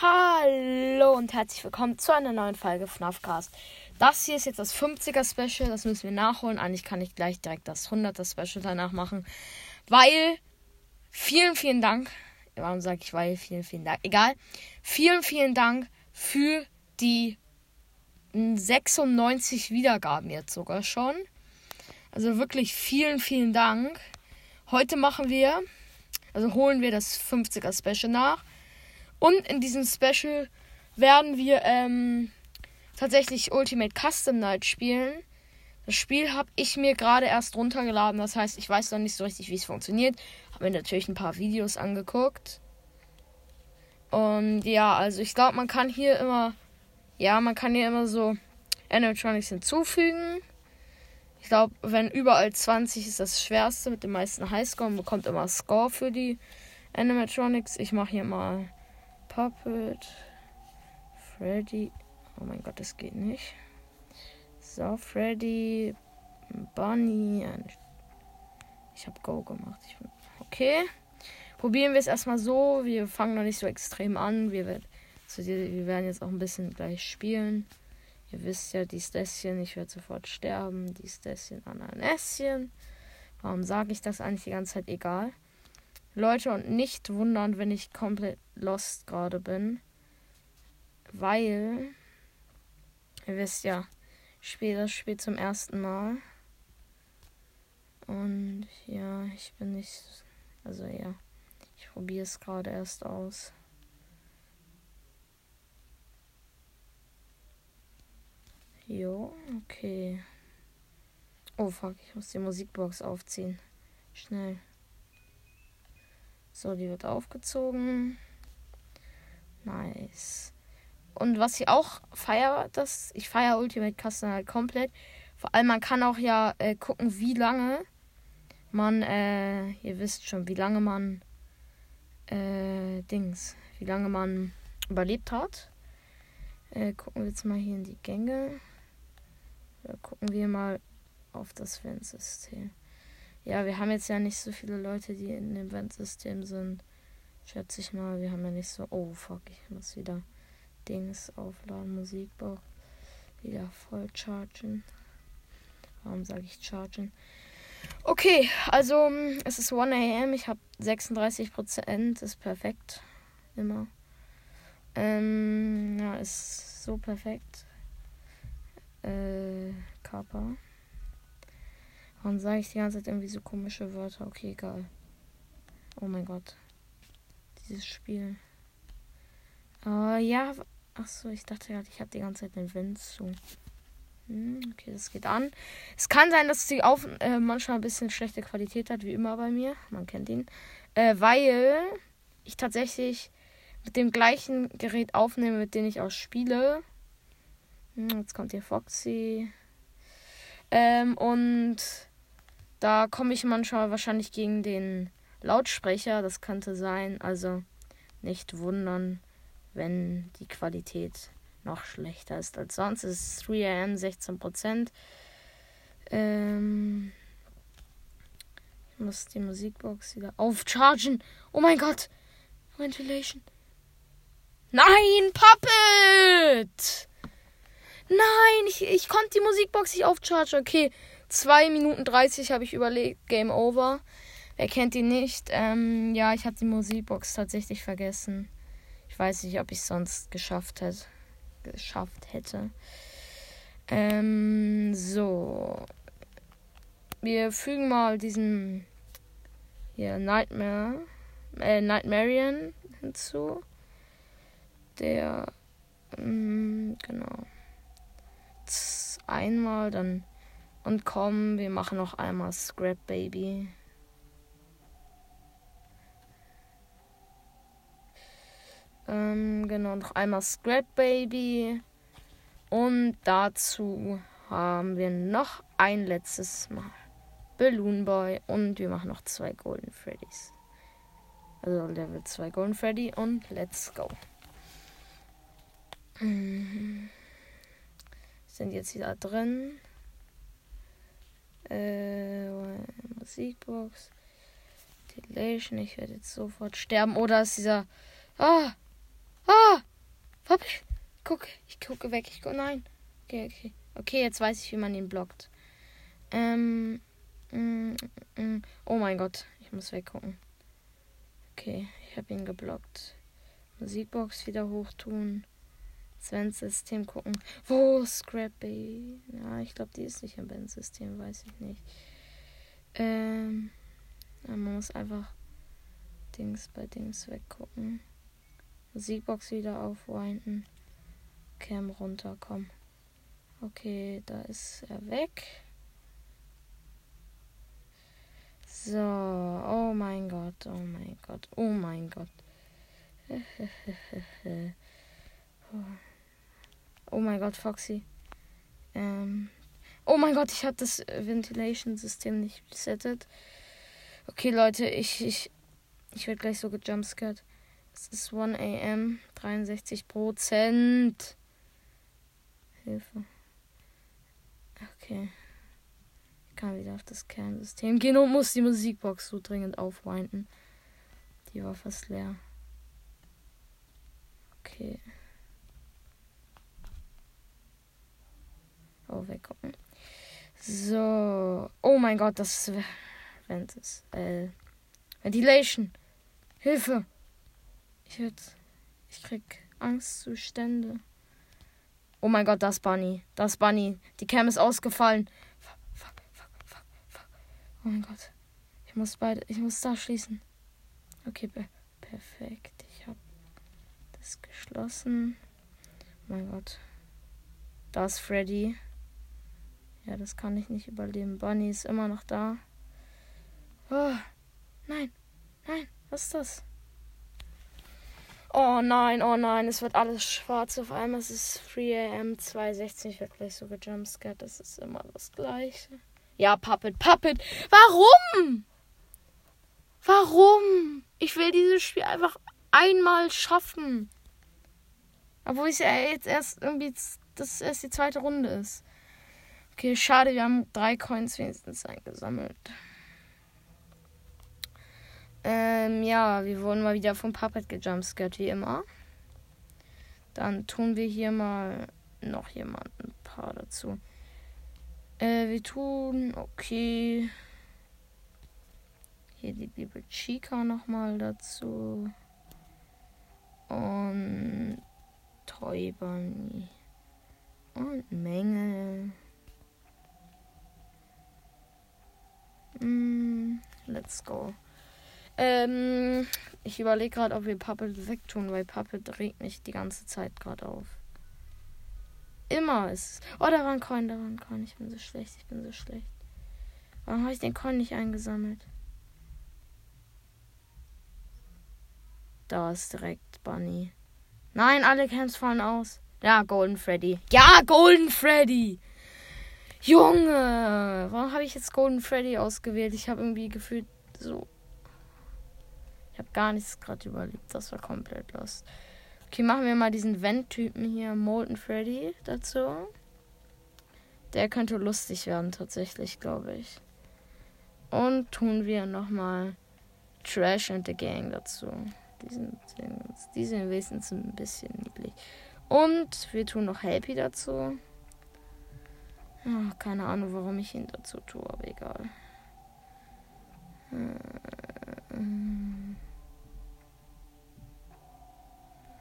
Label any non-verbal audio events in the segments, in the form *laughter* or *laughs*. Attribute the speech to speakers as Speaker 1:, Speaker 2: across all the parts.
Speaker 1: Hallo und herzlich willkommen zu einer neuen Folge FNAF Cast. Das hier ist jetzt das 50er Special, das müssen wir nachholen. Eigentlich kann ich gleich direkt das 100er Special danach machen, weil vielen, vielen Dank. Warum sage ich weil? Vielen, vielen Dank. Egal. Vielen, vielen Dank für die 96 Wiedergaben jetzt sogar schon. Also wirklich vielen, vielen Dank. Heute machen wir, also holen wir das 50er Special nach. Und in diesem Special werden wir ähm, tatsächlich Ultimate Custom Night spielen. Das Spiel habe ich mir gerade erst runtergeladen. Das heißt, ich weiß noch nicht so richtig, wie es funktioniert. Habe mir natürlich ein paar Videos angeguckt. Und ja, also ich glaube, man kann hier immer, ja, man kann hier immer so Animatronics hinzufügen. Ich glaube, wenn überall 20 ist das schwerste mit den meisten Highscore. Man bekommt immer Score für die Animatronics. Ich mache hier mal Puppet. Freddy. Oh mein Gott, das geht nicht. So, Freddy. Bunny. Ich habe Go gemacht. Okay. Probieren wir es erstmal so. Wir fangen noch nicht so extrem an. Wir, werden, also wir werden jetzt auch ein bisschen gleich spielen. Ihr wisst ja, dies Dässchen, ich werde sofort sterben. Dies Dässchen an ein Ässchen. Warum sage ich das eigentlich die ganze Zeit? Egal. Leute, und nicht wundern, wenn ich komplett lost gerade bin. Weil, ihr wisst ja, ich spiele das Spiel zum ersten Mal. Und ja, ich bin nicht. Also ja, ich probiere es gerade erst aus. Jo, okay. Oh fuck, ich muss die Musikbox aufziehen. Schnell. So, die wird aufgezogen. Nice. Und was ich auch feiere, das ich feiere Ultimate Custom halt komplett. Vor allem man kann auch ja äh, gucken, wie lange man, äh, ihr wisst schon, wie lange man äh, Dings, wie lange man überlebt hat. Äh, gucken wir jetzt mal hier in die Gänge. Da gucken wir mal auf das Fansystem. Ja, wir haben jetzt ja nicht so viele Leute, die in dem Ventsystem sind. Schätze ich mal. Wir haben ja nicht so. Oh, fuck, ich muss wieder Dings aufladen. Musikbau. Wieder voll chargen. Warum sage ich chargen? Okay, also es ist 1 am. Ich habe 36%. Ist perfekt. Immer. Ähm, ja, ist so perfekt. Äh, Kappa. Warum sage ich die ganze Zeit irgendwie so komische Wörter? Okay, egal. Oh mein Gott. Dieses Spiel. Uh, ja. Achso, ich dachte gerade, ich habe die ganze Zeit den Wind zu. Hm, okay, das geht an. Es kann sein, dass die auf äh, manchmal ein bisschen schlechte Qualität hat, wie immer bei mir. Man kennt ihn. Äh, weil ich tatsächlich mit dem gleichen Gerät aufnehme, mit dem ich auch spiele. Hm, jetzt kommt hier Foxy. Ähm, und da komme ich manchmal wahrscheinlich gegen den Lautsprecher. Das könnte sein. Also nicht wundern, wenn die Qualität noch schlechter ist als sonst. Es ist 3 am 16%. Ähm, ich muss die Musikbox wieder aufchargen. Oh mein Gott. Ventilation. Nein, Puppet! Nein, ich, ich konnte die Musikbox nicht aufchargen. Okay, 2 Minuten 30 habe ich überlegt. Game over. Wer kennt die nicht? Ähm, ja, ich habe die Musikbox tatsächlich vergessen. Ich weiß nicht, ob ich es sonst geschafft hätte. Geschafft hätte. Ähm, so. Wir fügen mal diesen hier Nightmare, äh, Nightmarian hinzu. Der, ähm, genau. Einmal, dann und komm, wir machen noch einmal Scrap Baby. Ähm, genau, noch einmal Scrap Baby. Und dazu haben wir noch ein letztes Mal Balloon Boy. Und wir machen noch zwei Golden Freddys. Also Level 2 Golden Freddy und let's go. Sind jetzt wieder drin. Äh, Musikbox. Delation. Ich werde jetzt sofort sterben. Oder ist dieser. Ah! Ah! Papa, guck, ich gucke weg. Ich gucke, nein. Okay, okay. Okay, jetzt weiß ich, wie man ihn blockt. Ähm. Mm, mm, oh mein Gott, ich muss weggucken. Okay, ich habe ihn geblockt. Musikbox wieder hochtun. Svens System gucken. Wo Scrappy? Ja, ich glaube, die ist nicht im Band-System, weiß ich nicht. Ähm. Man muss einfach Dings bei Dings weggucken. Musikbox wieder aufwinden. Cam runter, komm. Okay, da ist er weg. So, oh mein Gott, oh mein Gott, oh mein Gott. *laughs* oh mein Gott, Foxy. Ähm, oh mein Gott, ich habe das Ventilation-System nicht resettet. Okay, Leute, ich, ich, ich werde gleich so gejumpscared. Es ist 1 am, 63 Prozent. Hilfe. Okay. Ich kann wieder auf das Kernsystem gehen und muss die Musikbox so dringend aufwinden. Die war fast leer. Okay. Oh, weggucken. So. Oh mein Gott, das ist. Ventis. Äh. Ventilation. Hilfe. Ich werd. Ich krieg Angstzustände. Oh mein Gott, das Bunny. Das Bunny. Die Cam ist ausgefallen. Fuck, fuck, fuck, fuck. Oh mein Gott. Ich muss beide. Ich muss da schließen. Okay, per perfekt. Ich hab das geschlossen. Oh mein Gott. Da ist Freddy. Ja, das kann ich nicht überleben. Bunny ist immer noch da. Oh, nein, nein, was ist das? Oh nein, oh nein, es wird alles schwarz auf einmal. Es ist 3 am 2.16. Ich werde gleich so gejumpscared. Das ist immer das Gleiche. Ja, Puppet, Puppet. Warum? Warum? Ich will dieses Spiel einfach einmal schaffen. Obwohl es ja jetzt erst irgendwie das erst die zweite Runde ist. Okay, schade, wir haben drei Coins wenigstens eingesammelt. Ähm, ja, wir wurden mal wieder vom Puppet gejumpscared, wie immer. Dann tun wir hier mal noch jemanden ein paar dazu. Äh, wir tun, okay. Hier die liebe Chica nochmal dazu. Und Toy Bunny. Und Menge. Mm, let's go. Ähm, ich überlege gerade, ob wir Puppet wegtun, weil Puppet regt mich die ganze Zeit gerade auf. Immer ist. Oh, da war ein Coin, da war ein Coin. Ich bin so schlecht, ich bin so schlecht. Warum habe ich den Coin nicht eingesammelt? Da ist direkt Bunny. Nein, alle Camps fallen aus. Ja, Golden Freddy. Ja, Golden Freddy! Junge! Warum habe ich jetzt Golden Freddy ausgewählt? Ich habe irgendwie gefühlt so ich habe gar nichts gerade überlebt. Das war komplett los. Okay, machen wir mal diesen Vent-Typen hier, Molten Freddy, dazu. Der könnte lustig werden, tatsächlich, glaube ich. Und tun wir nochmal Trash and the Gang dazu. Die sind, die sind wenigstens ein bisschen niedlich. Und wir tun noch Happy dazu. Oh, keine Ahnung, warum ich ihn dazu tue, aber egal.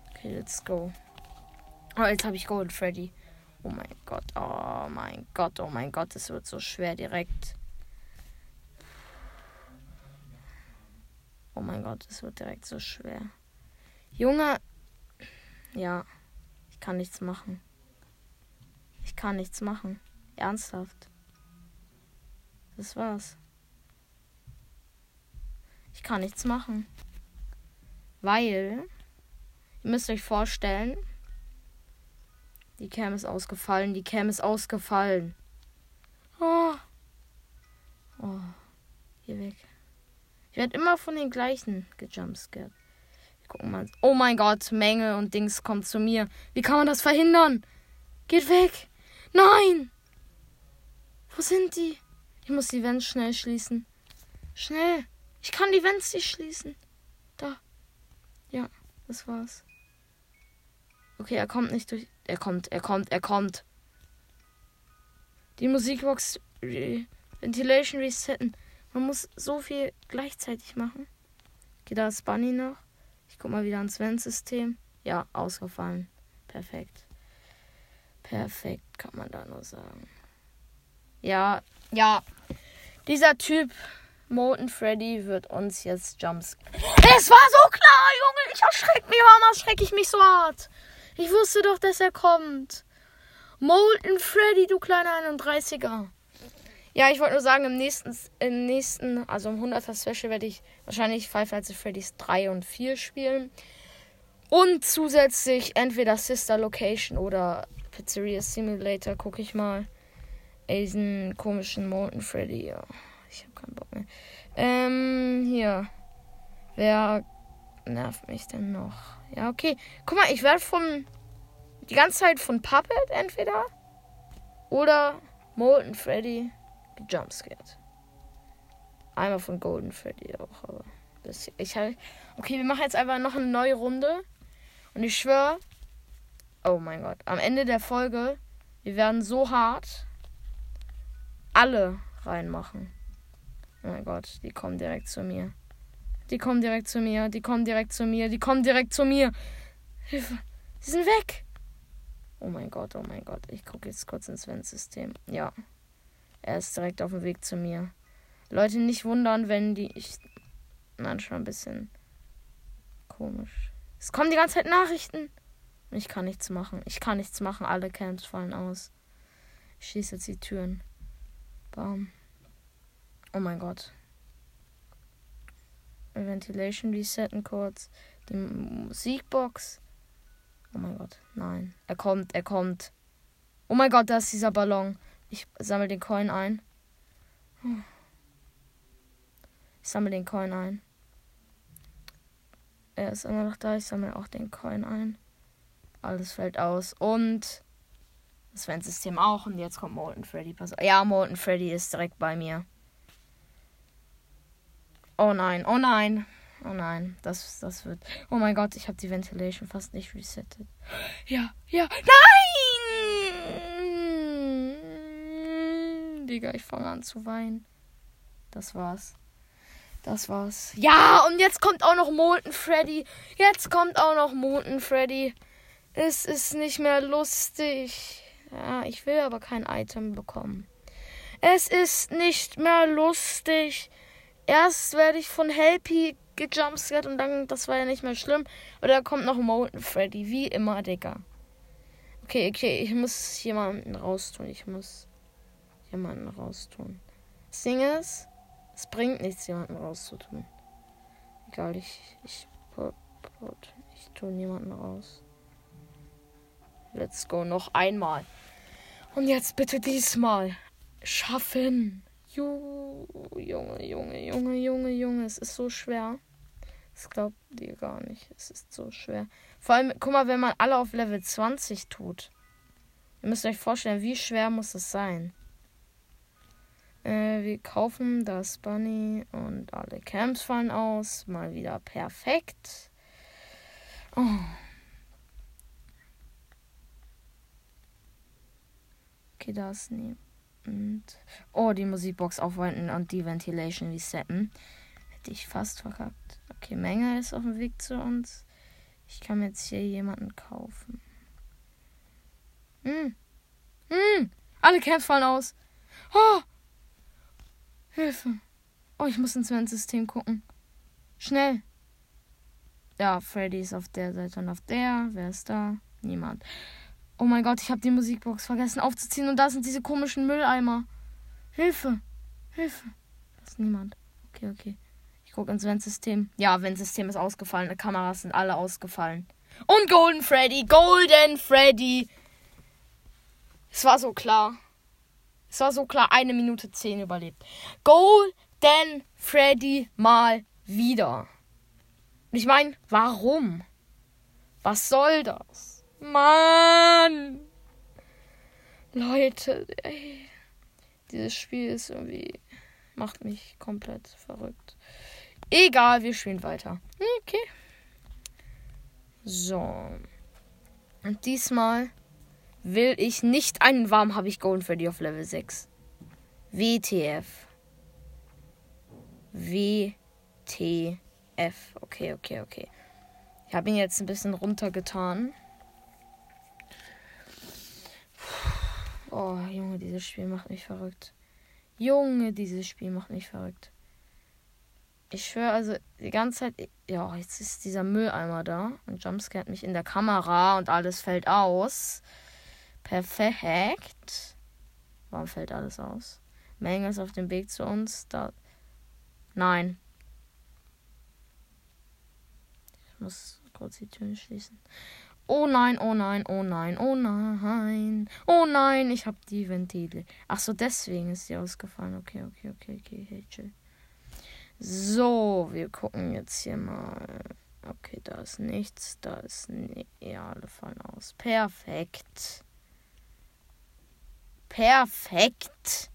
Speaker 1: Okay, let's go. Oh, jetzt habe ich Gold Freddy. Oh mein Gott, oh mein Gott, oh mein Gott, es wird so schwer direkt. Oh mein Gott, es wird direkt so schwer. Junge, ja, ich kann nichts machen. Ich kann nichts machen. Ernsthaft. Das war's. Ich kann nichts machen. Weil Ihr müsst euch vorstellen, die Cam ist ausgefallen, die Cam ist ausgefallen. Oh. Oh. Hier weg. Ich werde immer von den gleichen gejumpscared. Gucken mal. Oh mein Gott, Menge und Dings kommt zu mir. Wie kann man das verhindern? Geht weg. Nein. Wo sind die? Ich muss die Vents schnell schließen. Schnell. Ich kann die Vents nicht schließen. Da. Ja, das war's. Okay, er kommt nicht durch. Er kommt, er kommt, er kommt. Die Musikbox Re Ventilation resetten. Man muss so viel gleichzeitig machen. Okay, da ist Bunny noch. Ich guck mal wieder ans Vent-System. Ja, ausgefallen. Perfekt. Perfekt, kann man da nur sagen. Ja, ja. Dieser Typ, Molten Freddy, wird uns jetzt Jumps. Es war so klar, Junge. Ich erschreck mich, warum erschrecke ich mich so hart? Ich wusste doch, dass er kommt. Molten Freddy, du kleiner 31er. Ja, ich wollte nur sagen, im nächsten, im nächsten, also im 100er Special werde ich wahrscheinlich Five Nights at Freddy's 3 und 4 spielen. Und zusätzlich entweder Sister Location oder Pizzeria Simulator, gucke ich mal. Diesen komischen Molten Freddy, ja. Ich habe keinen Bock mehr. Ähm, hier. Wer nervt mich denn noch? Ja, okay. Guck mal, ich werde von. Die ganze Zeit von Puppet entweder. Oder Molten Freddy gejumpscared. Einmal von Golden Freddy auch, aber. Das, ich halt. Okay, wir machen jetzt einfach noch eine neue Runde. Und ich schwöre. Oh mein Gott. Am Ende der Folge. Wir werden so hart. Alle reinmachen. Oh mein Gott, die kommen direkt zu mir. Die kommen direkt zu mir. Die kommen direkt zu mir. Die kommen direkt zu mir. Hilfe. Sie sind weg. Oh mein Gott, oh mein Gott. Ich gucke jetzt kurz ins Vent-System. Ja. Er ist direkt auf dem Weg zu mir. Leute, nicht wundern, wenn die. Ich. Manchmal ein bisschen komisch. Es kommen die ganze Zeit Nachrichten. Ich kann nichts machen. Ich kann nichts machen. Alle Camps fallen aus. Ich schieße jetzt die Türen. Bam. Oh mein Gott. Ventilation resetten kurz. Die Musikbox. Oh mein Gott. Nein. Er kommt, er kommt. Oh mein Gott, da ist dieser Ballon. Ich sammle den Coin ein. Ich sammle den Coin ein. Er ist immer noch da. Ich sammle auch den Coin ein. Alles fällt aus. Und das Ventsystem auch. Und jetzt kommt Molten Freddy. Ja, Molten Freddy ist direkt bei mir. Oh nein, oh nein. Oh nein, das, das wird. Oh mein Gott, ich habe die Ventilation fast nicht resettet. Ja, ja. Nein! Digga, ich fange an zu weinen. Das war's. Das war's. Ja, und jetzt kommt auch noch Molten Freddy. Jetzt kommt auch noch Molten Freddy. Es ist nicht mehr lustig. Ja, ich will aber kein Item bekommen. Es ist nicht mehr lustig erst werde ich von Helpy gejumpscared und dann, das war ja nicht mehr schlimm. Oder da kommt noch Molten Freddy, wie immer, Digga. Okay, okay, ich muss jemanden raustun. Ich muss jemanden raustun. Das Ding ist, es bringt nichts, jemanden rauszutun. Egal, ich, ich, ich tue niemanden raus. Let's go, noch einmal. Und jetzt bitte diesmal schaffen. Junge, Junge, Junge, Junge, Junge, es ist so schwer. Das glaubt ihr gar nicht. Es ist so schwer. Vor allem, guck mal, wenn man alle auf Level 20 tut. Ihr müsst euch vorstellen, wie schwer muss es sein. Äh, wir kaufen das Bunny und alle Camps fallen aus. Mal wieder perfekt. Oh. Okay, da ist. Und oh, die Musikbox aufwenden und die Ventilation resetten. Hätte ich fast verkackt. Okay, Menge ist auf dem Weg zu uns. Ich kann jetzt hier jemanden kaufen. Hm. Hm. Alle Camps fallen aus. Oh. Hilfe. Oh, ich muss ins Vent-System gucken. Schnell. Ja, Freddy ist auf der Seite und auf der. Wer ist da? Niemand. Oh mein Gott, ich habe die Musikbox vergessen aufzuziehen und da sind diese komischen Mülleimer. Hilfe! Hilfe! Da ist niemand. Okay, okay. Ich gucke ins Ventsystem. Ja, Ventsystem ist ausgefallen. Die Kameras sind alle ausgefallen. Und Golden Freddy! Golden Freddy! Es war so klar. Es war so klar. Eine Minute zehn überlebt. Golden Freddy mal wieder. Ich meine, warum? Was soll das? Mann! Leute, ey. Dieses Spiel ist irgendwie. macht mich komplett verrückt. Egal, wir spielen weiter. Okay. So. Und diesmal will ich nicht einen warm, habe ich Golden Freddy auf Level 6. WTF. WTF. Okay, okay, okay. Ich habe ihn jetzt ein bisschen runtergetan. Oh, Junge, dieses Spiel macht mich verrückt. Junge, dieses Spiel macht mich verrückt. Ich schwöre also die ganze Zeit. Ja, jetzt ist dieser Mülleimer da und jumpscaret mich in der Kamera und alles fällt aus. Perfekt. Warum fällt alles aus? Menge ist auf dem Weg zu uns. Da. Nein. Ich muss kurz die Türen schließen. Oh nein, oh nein, oh nein, oh nein. Oh nein, ich habe die Ventile. Ach so, deswegen ist sie ausgefallen. Okay, okay, okay, okay, hey, chill. So, wir gucken jetzt hier mal. Okay, da ist nichts, da ist ne ja, alle fallen aus. Perfekt. Perfekt.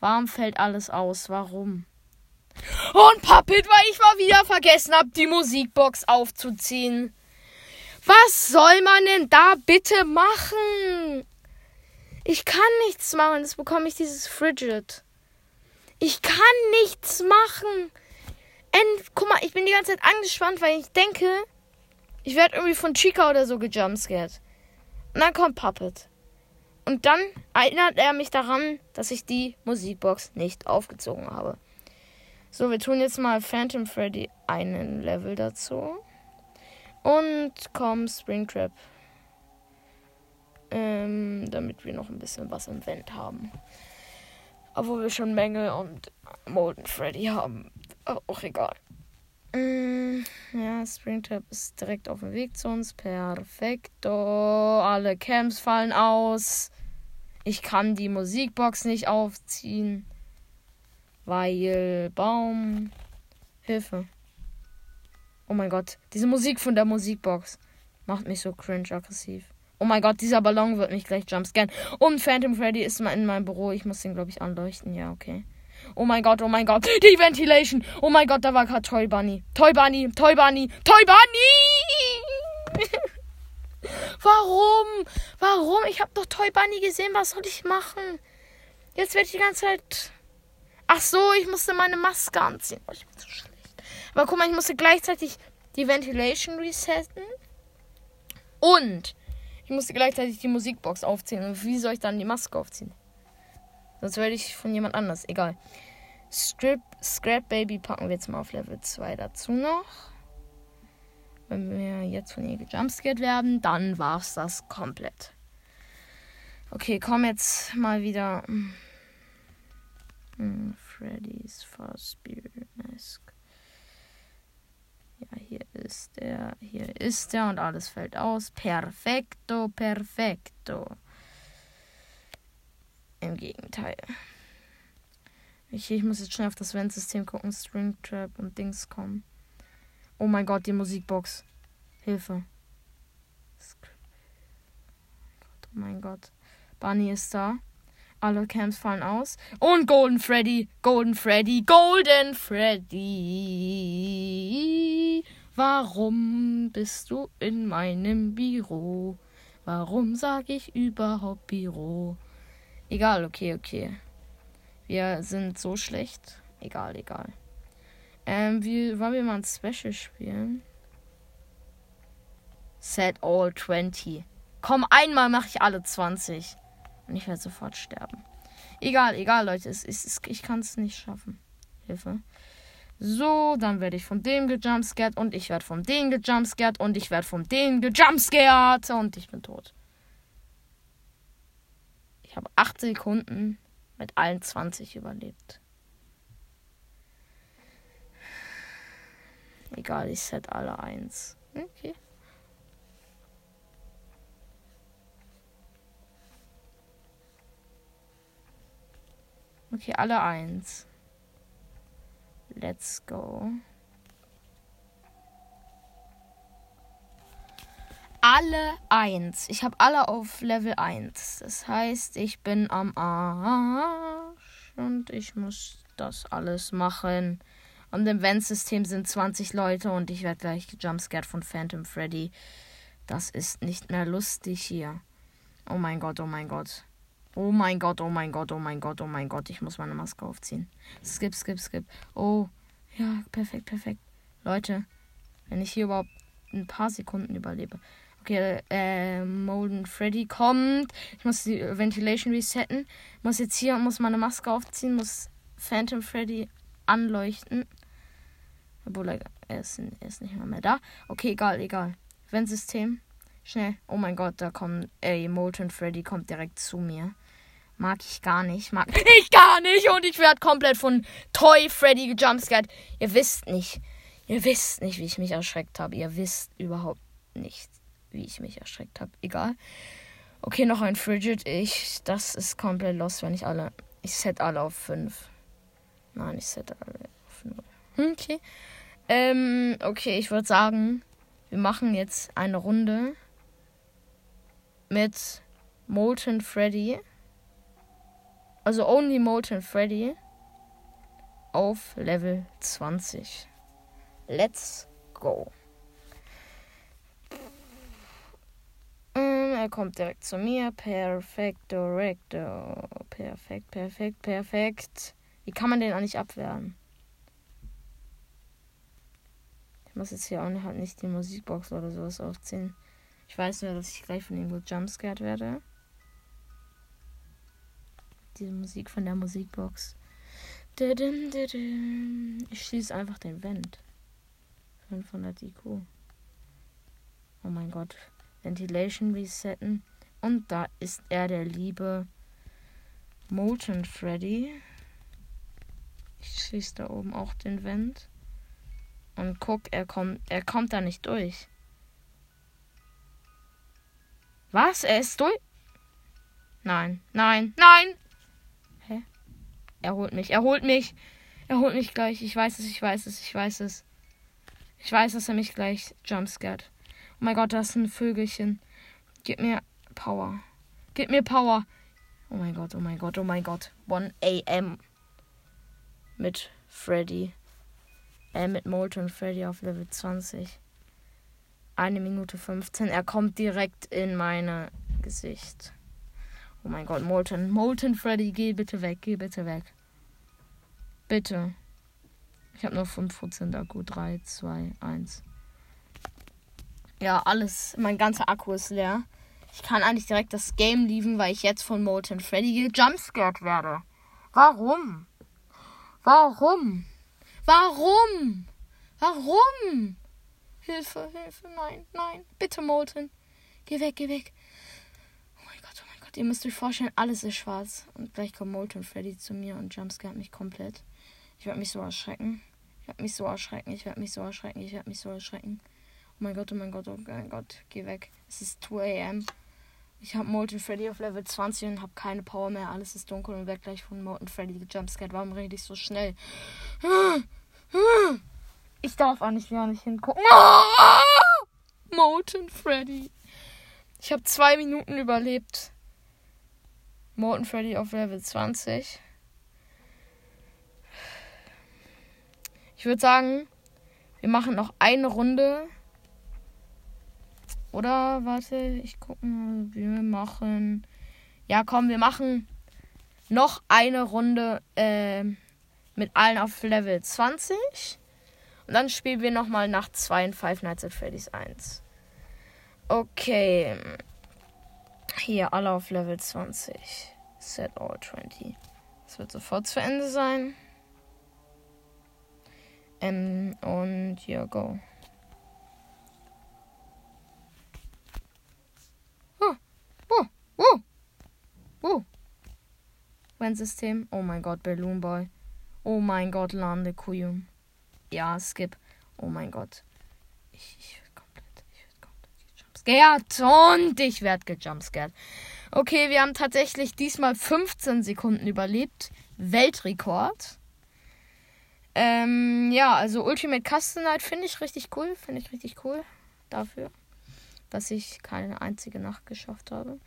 Speaker 1: Warum fällt alles aus? Warum? Und Puppet, weil ich mal wieder vergessen habe, die Musikbox aufzuziehen. Was soll man denn da bitte machen? Ich kann nichts machen. Jetzt bekomme ich dieses Frigid. Ich kann nichts machen. Und, guck mal, ich bin die ganze Zeit angespannt, weil ich denke, ich werde irgendwie von Chica oder so gejumpscared. Und dann kommt Puppet. Und dann erinnert er mich daran, dass ich die Musikbox nicht aufgezogen habe. So, wir tun jetzt mal Phantom Freddy einen Level dazu. Und komm, Springtrap. Ähm, damit wir noch ein bisschen was im Vent haben. Obwohl wir schon Mängel und Molten Freddy haben. Auch egal. Mm, ja, Springtrap ist direkt auf dem Weg zu uns. Perfekto. Alle Camps fallen aus. Ich kann die Musikbox nicht aufziehen. Weil Baum. Hilfe. Oh mein Gott. Diese Musik von der Musikbox macht mich so cringe aggressiv. Oh mein Gott, dieser Ballon wird mich gleich jumpscannen. Und Phantom Freddy ist mal in meinem Büro. Ich muss den, glaube ich, anleuchten. Ja, okay. Oh mein Gott, oh mein Gott. *laughs* Die Ventilation. Oh mein Gott, da war gerade Toy Bunny. Toy Bunny, Toy Bunny, Toy Bunny! *laughs* Warum? Warum? Ich habe doch Toy Bunny gesehen. Was soll ich machen? Jetzt werde ich die ganze Zeit. Ach so, ich musste meine Maske anziehen. Oh, ich bin so schlecht. Aber guck mal, ich musste gleichzeitig die Ventilation resetten. Und ich musste gleichzeitig die Musikbox aufziehen. Und wie soll ich dann die Maske aufziehen? Sonst werde ich von jemand anders. Egal. Strip, Scrap Baby packen wir jetzt mal auf Level 2 dazu noch. Wenn wir jetzt von ihr gejumpscared werden, dann war es das komplett. Okay, komm jetzt mal wieder. Hm, Freddy's Fazbear Mask. Ja, hier ist er, hier ist er und alles fällt aus. Perfekto, perfekto. Im Gegenteil. Ich, ich muss jetzt schnell auf das Vent-System gucken. Stringtrap und Dings kommen. Oh mein Gott, die Musikbox. Hilfe. Oh mein Gott. Bunny ist da. Alle Camps fallen aus. Und Golden Freddy. Golden Freddy. Golden Freddy. Warum bist du in meinem Büro? Warum sag ich überhaupt Büro? Egal, okay, okay. Wir sind so schlecht. Egal, egal. Ähm, wie, wollen wir mal ein Special spielen? Set all 20. Komm, einmal mache ich alle 20. Und ich werde sofort sterben. Egal, egal, Leute. Es, es, es, ich kann es nicht schaffen. Hilfe. So, dann werde ich von dem gejumpscared und ich werde von dem gejumpscared und ich werde von dem gejumpscared und ich bin tot. Ich habe 8 Sekunden mit allen 20 überlebt. Egal, ich set alle 1. Okay. Okay, alle 1. Let's go. Alle 1. Ich habe alle auf Level 1. Das heißt, ich bin am Arsch. Und ich muss das alles machen. Und im Vent-System sind 20 Leute und ich werde gleich gejumpscared von Phantom Freddy. Das ist nicht mehr lustig hier. Oh mein Gott, oh mein Gott. Oh mein Gott, oh mein Gott, oh mein Gott, oh mein Gott. Ich muss meine Maske aufziehen. Skip, skip, skip. Oh, ja, perfekt, perfekt. Leute, wenn ich hier überhaupt ein paar Sekunden überlebe. Okay, äh, Molden Freddy kommt. Ich muss die Ventilation resetten. Muss jetzt hier, muss meine Maske aufziehen, muss Phantom Freddy anleuchten. Obwohl er, ist, er ist nicht mehr, mehr da. Okay, egal, egal. Wenn-System. Schnell. Oh mein Gott, da kommt, ey, Molten Freddy kommt direkt zu mir. Mag ich gar nicht. Mag *laughs* ich gar nicht. Und ich werde komplett von Toy Freddy gejumpscared. Ihr wisst nicht. Ihr wisst nicht, wie ich mich erschreckt habe. Ihr wisst überhaupt nicht, wie ich mich erschreckt habe. Egal. Okay, noch ein Frigid. Ich. Das ist komplett los, wenn ich alle. Ich set alle auf 5. Nein, ich set alle auf 0. Okay. Ähm, okay, ich würde sagen, wir machen jetzt eine Runde mit Molten Freddy. Also Only Molten Freddy auf Level 20. Let's go. Mm, er kommt direkt zu mir. Perfekt, Director. Perfekt, perfekt, perfekt. Wie kann man den eigentlich abwehren? Ich muss jetzt hier auch nicht, halt nicht die Musikbox oder sowas aufziehen. Ich weiß nur, dass ich gleich von ihm gut jumpscared werde diese Musik von der Musikbox. Ich schließe einfach den Vent. 500 IQ. Oh mein Gott. Ventilation resetten. Und da ist er, der liebe Molten Freddy. Ich schließe da oben auch den Vent. Und guck, er kommt, er kommt da nicht durch. Was? Er ist durch? Nein, nein, nein! Er holt mich. Er holt mich. Er holt mich gleich. Ich weiß es, ich weiß es, ich weiß es. Ich weiß, dass er mich gleich jumpscared. Oh mein Gott, das ist ein Vögelchen. Gib mir Power. Gib mir Power. Oh mein Gott, oh mein Gott, oh mein Gott. 1 AM. Mit Freddy. Äh, mit Molten Freddy auf Level 20. Eine Minute 15. Er kommt direkt in mein Gesicht. Oh mein Gott, Molten. Molten Freddy, geh bitte weg, geh bitte weg. Bitte. Ich habe nur 5% Akku. 3, 2, 1. Ja, alles. Mein ganzer Akku ist leer. Ich kann eigentlich direkt das Game lieben, weil ich jetzt von Molten Freddy gejumpscared werde. Warum? Warum? Warum? Warum? Hilfe, Hilfe, nein, nein. Bitte, Molten. Geh weg, geh weg. Ihr müsst euch vorstellen, alles ist schwarz. Und gleich kommt Molten Freddy zu mir und jumpscaret mich komplett. Ich werde mich so erschrecken. Ich werde mich so erschrecken. Ich werde mich so erschrecken. Ich werde mich so erschrecken. Oh mein Gott, oh mein Gott, oh mein Gott. Geh weg. Es ist 2 am. Ich habe Molten Freddy auf Level 20 und habe keine Power mehr. Alles ist dunkel und werde gleich von Molten Freddy gejumpscared. Warum rede ich so schnell? Ich darf eigentlich gar nicht hingucken. Molten Freddy. Ich habe zwei Minuten überlebt. Morton Freddy auf Level 20. Ich würde sagen, wir machen noch eine Runde. Oder, warte, ich gucke mal, wir machen. Ja, komm, wir machen noch eine Runde äh, mit allen auf Level 20. Und dann spielen wir nochmal nach 2 in Five Nights at Freddy's 1. Okay. Hier, alle auf Level 20. Set all 20. Das wird sofort zu Ende sein. Ähm, und ja, go. Oh, oh, oh, oh. Mein System. Oh mein Gott, Balloon Boy. Oh mein Gott, Lande Kuyum. Ja, Skip. Oh mein Gott. Ich, ich gejumpscared und ich werde gejumpscared. Okay, wir haben tatsächlich diesmal 15 Sekunden überlebt. Weltrekord. Ähm, ja, also Ultimate Custom Night finde ich richtig cool. Finde ich richtig cool dafür, dass ich keine einzige Nacht geschafft habe.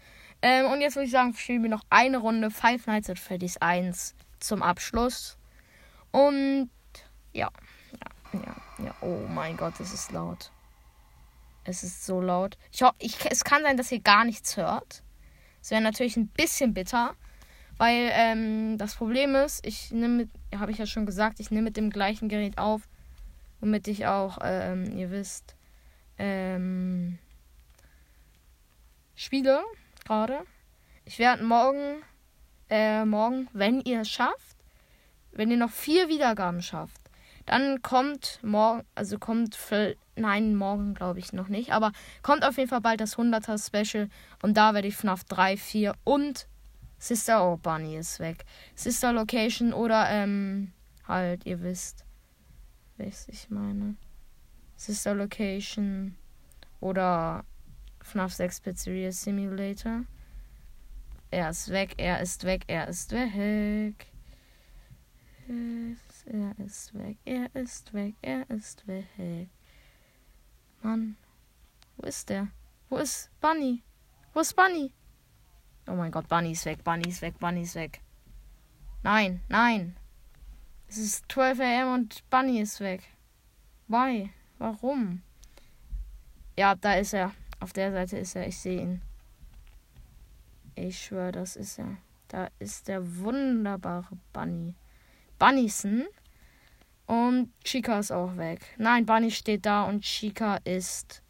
Speaker 1: Ähm, und jetzt würde ich sagen, spielen wir noch eine Runde Five Nights at Freddy's 1 zum Abschluss. Und ja, ja, ja. Oh mein Gott, das ist laut. Es ist so laut. Ich, ich, es kann sein, dass ihr gar nichts hört. Es wäre natürlich ein bisschen bitter, weil ähm, das Problem ist, ich nehme, habe ich ja schon gesagt, ich nehme mit dem gleichen Gerät auf, womit ich auch, ähm, ihr wisst, ähm, spiele gerade. Ich werde morgen, äh, morgen, wenn ihr es schafft, wenn ihr noch vier Wiedergaben schafft, dann kommt morgen, also kommt für, nein, morgen glaube ich noch nicht, aber kommt auf jeden Fall bald das 100er Special und da werde ich FNAF 3, 4 und Sister Oh Bunny ist weg. Sister Location oder ähm halt, ihr wisst, was ich meine. Sister Location oder FNAF 6 Pizzeria Simulator. Er ist weg, er ist weg, er ist weg. Er ist weg, er ist weg, er ist weg. Mann. Wo ist der? Wo ist Bunny? Wo ist Bunny? Oh mein Gott, Bunny ist weg, Bunny ist weg, Bunny ist weg. Nein, nein. Es ist 12 am und Bunny ist weg. Why? Warum? Ja, da ist er. Auf der Seite ist er. Ich sehe ihn. Ich schwöre, das ist er. Da ist der wunderbare Bunny. Bunnyson. Und Chica ist auch weg. Nein, Bunny steht da und Chica ist.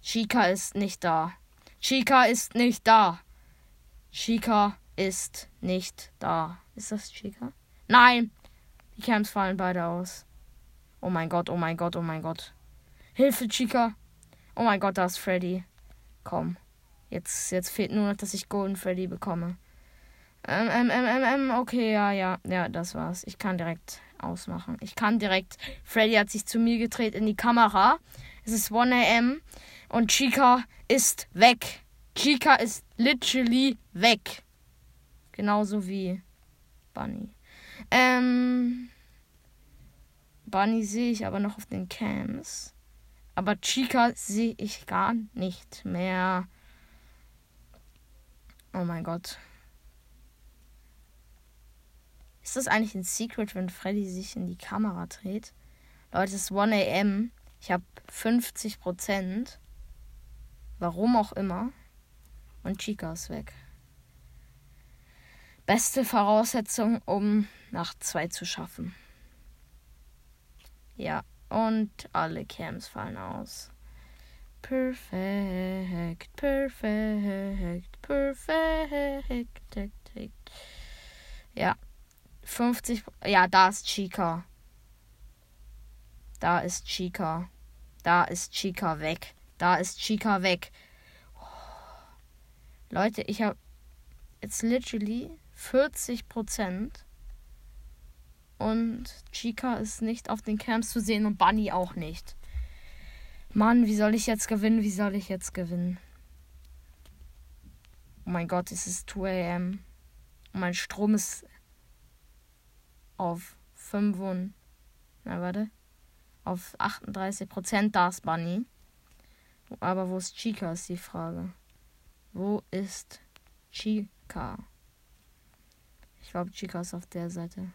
Speaker 1: Chica ist nicht da. Chica ist nicht da. Chica ist nicht da. Ist das Chica? Nein! Die Camps fallen beide aus. Oh mein Gott, oh mein Gott, oh mein Gott. Hilfe, Chica. Oh mein Gott, da ist Freddy. Komm. Jetzt, jetzt fehlt nur noch, dass ich Golden Freddy bekomme. Ähm, ähm, ähm, ähm, ähm, okay, ja, ja, ja, das war's. Ich kann direkt ausmachen. Ich kann direkt. Freddy hat sich zu mir gedreht in die Kamera. Es ist 1 am und Chica ist weg. Chica ist literally weg. Genauso wie Bunny. Ähm. Bunny sehe ich aber noch auf den Cams. Aber Chica sehe ich gar nicht mehr. Oh mein Gott. Ist das eigentlich ein Secret, wenn Freddy sich in die Kamera dreht? Leute, es ist 1 am. Ich habe 50 Prozent. Warum auch immer. Und Chica ist weg. Beste Voraussetzung, um Nacht 2 zu schaffen. Ja, und alle Cams fallen aus. Perfekt, perfekt, perfekt. Ja, 50. Ja, da ist Chica. Da ist Chica. Da ist Chica weg. Da ist Chica weg. Leute, ich habe jetzt literally 40 Prozent. Und Chica ist nicht auf den Camps zu sehen und Bunny auch nicht. Mann, wie soll ich jetzt gewinnen? Wie soll ich jetzt gewinnen? Oh mein Gott, es ist 2 am. Mein Strom ist auf 5 und, na warte, auf 38 Prozent da ist Bunny. Aber wo ist Chica, ist die Frage. Wo ist Chica? Ich glaube, Chica ist auf der Seite.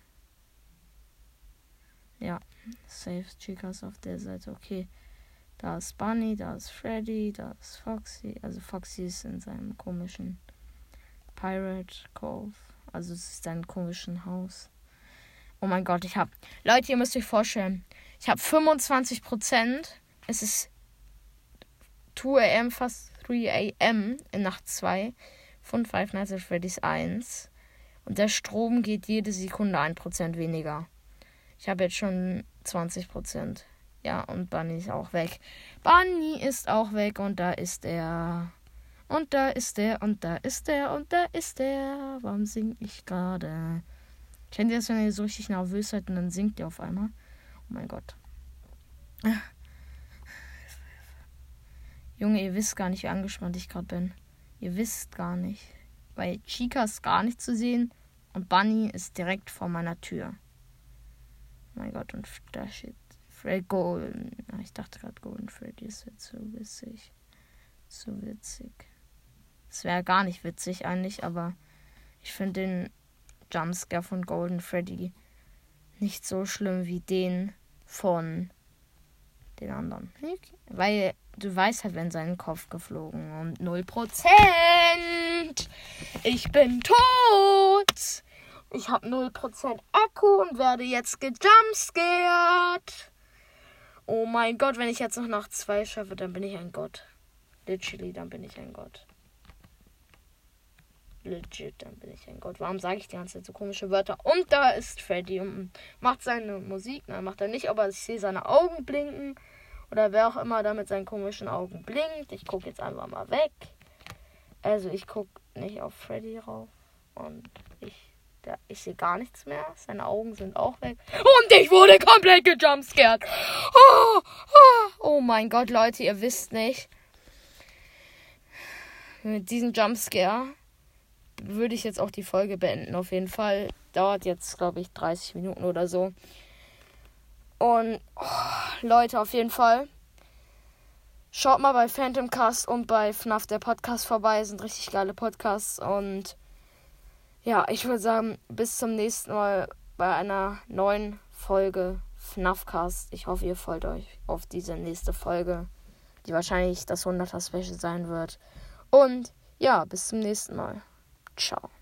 Speaker 1: Ja, safe. Chica ist auf der Seite. Okay. Da ist Bunny, da ist Freddy, da ist Foxy. Also Foxy ist in seinem komischen Pirate Cove. Also es ist ein komischen Haus. Oh mein Gott, ich habe. Leute, ihr müsst euch vorstellen. Ich habe 25% Es ist 2 am, fast 3 am in Nacht 2 von Five Nights at Freddy's 1. Und der Strom geht jede Sekunde 1% weniger. Ich habe jetzt schon 20%. Ja, und Bunny ist auch weg. Bunny ist auch weg und da ist er. Und da ist er und da ist er und da ist er. Warum sing ich gerade? Kennt ihr das, wenn ihr so richtig nervös seid und dann singt ihr auf einmal? Oh mein Gott. Junge, ihr wisst gar nicht, wie angespannt ich gerade bin. Ihr wisst gar nicht. Weil Chica ist gar nicht zu sehen und Bunny ist direkt vor meiner Tür. Oh mein Gott, und da steht Fred Golden. Ich dachte gerade Golden Freddy, das wird so witzig. So witzig. Es wäre gar nicht witzig eigentlich, aber ich finde den Jumpscare von Golden Freddy nicht so schlimm wie den von den anderen. Weil du weißt halt, wenn seinen Kopf geflogen und 0%. Ich bin tot. Ich habe 0% Akku und werde jetzt gejumpscared. Oh mein Gott, wenn ich jetzt noch nach zwei schaffe, dann bin ich ein Gott. Literally, dann bin ich ein Gott. Legit, dann bin ich ein Gott. Warum sage ich die ganze Zeit so komische Wörter? Und da ist Freddy und macht seine Musik. Nein, macht er nicht, aber ich sehe seine Augen blinken. Oder wer auch immer da mit seinen komischen Augen blinkt. Ich gucke jetzt einfach mal weg. Also ich gucke nicht auf Freddy rauf. Und ich, da, ich sehe gar nichts mehr. Seine Augen sind auch weg. Und ich wurde komplett gejumpscared. Oh, oh, oh mein Gott, Leute, ihr wisst nicht. Mit diesem Jumpscare würde ich jetzt auch die Folge beenden. Auf jeden Fall. Dauert jetzt, glaube ich, 30 Minuten oder so. Und oh, Leute, auf jeden Fall. Schaut mal bei Phantom Cast und bei FNAF der Podcast vorbei. Sind richtig geile Podcasts. Und ja, ich würde sagen, bis zum nächsten Mal bei einer neuen Folge FNAF Cast. Ich hoffe, ihr folgt euch auf diese nächste Folge, die wahrscheinlich das 100er Special sein wird. Und ja, bis zum nächsten Mal. Ciao.